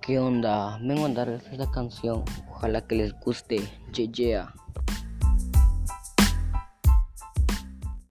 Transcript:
¿Qué onda? Vengo a darles esta canción. Ojalá que les guste. Yeah.